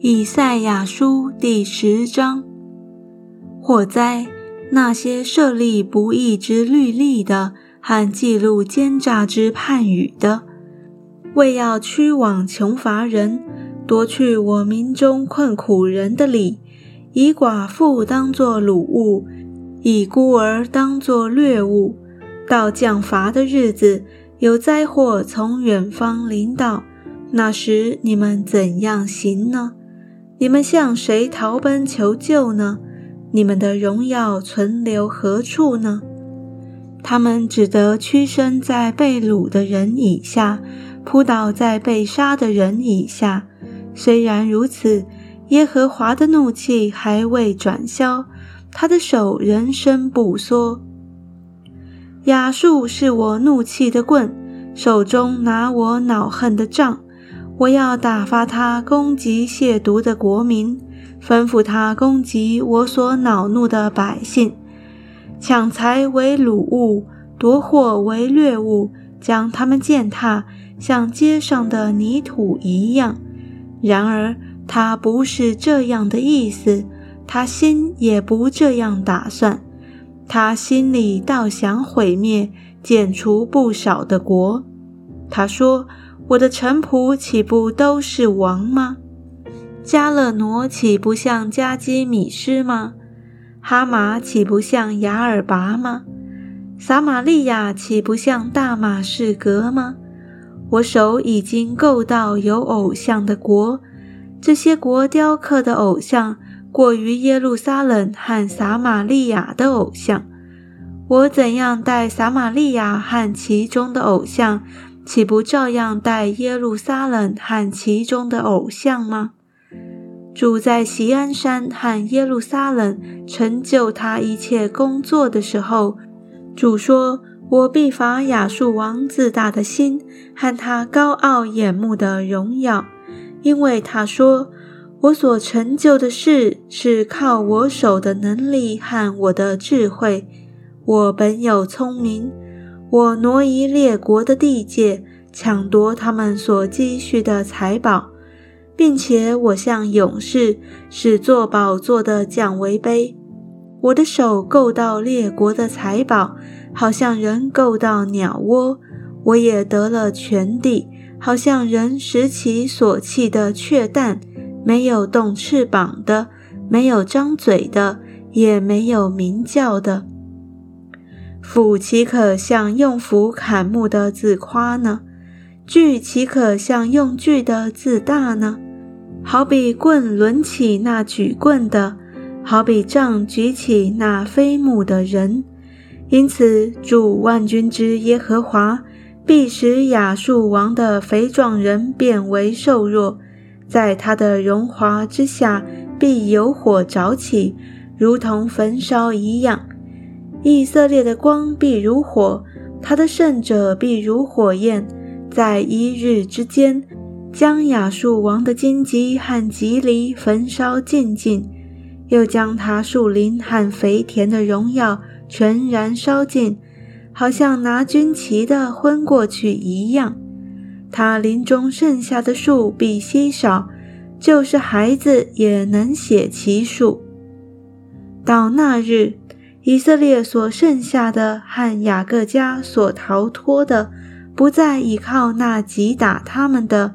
以赛亚书第十章：祸灾！那些设立不义之律例的，和记录奸诈之判语的，为要驱往穷乏人，夺去我民中困苦人的理，以寡妇当作掳物，以孤儿当作掠物。到降罚的日子，有灾祸从远方临到，那时你们怎样行呢？你们向谁逃奔求救呢？你们的荣耀存留何处呢？他们只得屈身在被掳的人以下，扑倒在被杀的人以下。虽然如此，耶和华的怒气还未转消，他的手仍伸不缩。亚述是我怒气的棍，手中拿我恼恨的杖。我要打发他攻击亵渎的国民，吩咐他攻击我所恼怒的百姓，抢财为掳物，夺货为掠物，将他们践踏，像街上的泥土一样。然而他不是这样的意思，他心也不这样打算，他心里倒想毁灭、剪除不少的国。他说。我的臣仆岂不都是王吗？加勒挪岂不像加基米斯吗？哈马岂不像雅尔拔吗？撒玛利亚岂不像大马士革吗？我手已经够到有偶像的国，这些国雕刻的偶像过于耶路撒冷和撒玛利亚的偶像。我怎样待撒玛利亚和其中的偶像？岂不照样待耶路撒冷和其中的偶像吗？主在锡安山和耶路撒冷成就他一切工作的时候，主说：“我必罚亚述王自大的心和他高傲眼目的荣耀，因为他说：我所成就的事是靠我手的能力和我的智慧。我本有聪明。”我挪移列国的地界，抢夺他们所积蓄的财宝，并且我向勇士使作宝座的降为卑。我的手够到列国的财宝，好像人够到鸟窝。我也得了全地，好像人拾起所弃的雀蛋，没有动翅膀的，没有张嘴的，也没有鸣叫的。斧岂可向用斧砍木的自夸呢？锯岂可向用锯的自大呢？好比棍抡起那举棍的，好比杖举起那飞木的人。因此，主万军之耶和华必使亚述王的肥壮人变为瘦弱，在他的荣华之下必有火着起，如同焚烧一样。以色列的光必如火，他的圣者必如火焰，在一日之间，将亚述王的荆棘和棘藜焚烧尽尽，又将他树林和肥田的荣耀全然烧尽，好像拿军旗的昏过去一样。他林中剩下的树必稀少，就是孩子也能写其数。到那日。以色列所剩下的和雅各家所逃脱的，不再依靠那击打他们的，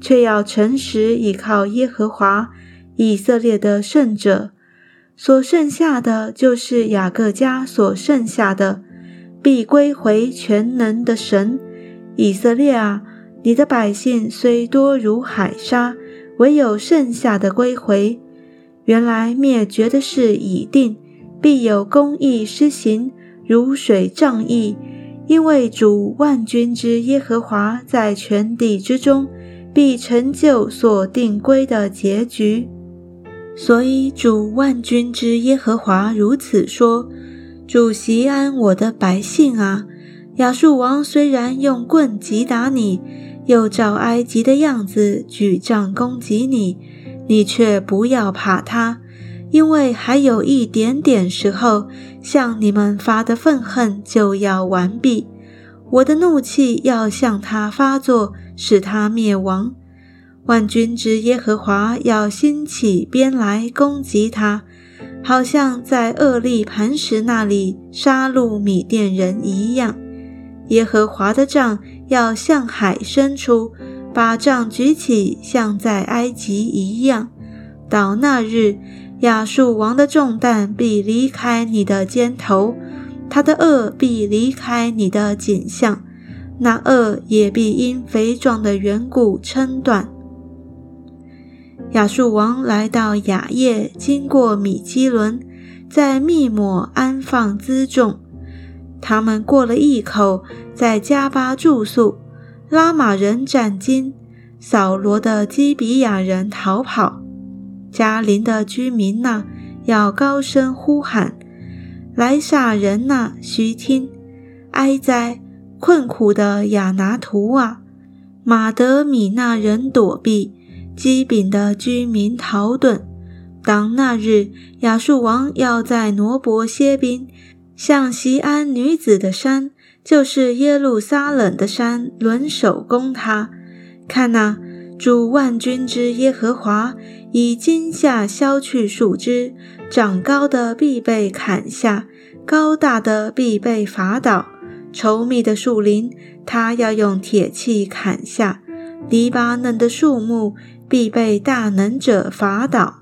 却要诚实依靠耶和华以色列的圣者。所剩下的就是雅各家所剩下的，必归回全能的神。以色列啊，你的百姓虽多如海沙，唯有剩下的归回。原来灭绝的事已定。必有公义施行，如水仗义，因为主万军之耶和华在全地之中，必成就所定规的结局。所以主万军之耶和华如此说：主席安我的百姓啊，亚述王虽然用棍击打你，又照埃及的样子举杖攻击你，你却不要怕他。因为还有一点点时候，向你们发的愤恨就要完毕，我的怒气要向他发作，使他灭亡。万军之耶和华要兴起鞭来攻击他，好像在厄利磐石那里杀戮米甸人一样。耶和华的杖要向海伸出，把杖举起，像在埃及一样。到那日，亚述王的重担必离开你的肩头，他的恶必离开你的颈项，那恶也必因肥壮的缘故撑断。亚述王来到雅叶，经过米基伦，在密抹安放辎重。他们过了一口，在加巴住宿。拉玛人斩金，扫罗的基比亚人逃跑。加林的居民呐，要高声呼喊；莱萨人呐，须听！哀哉，困苦的亚拿图啊！马德米那人躲避，基丙的居民逃遁。当那日，亚述王要在挪伯歇兵。向西安女子的山，就是耶路撒冷的山，轮手攻他。看呐，主万军之耶和华以金下削去树枝，长高的必被砍下，高大的必被伐倒。稠密的树林，他要用铁器砍下；黎巴嫩的树木必被大能者伐倒。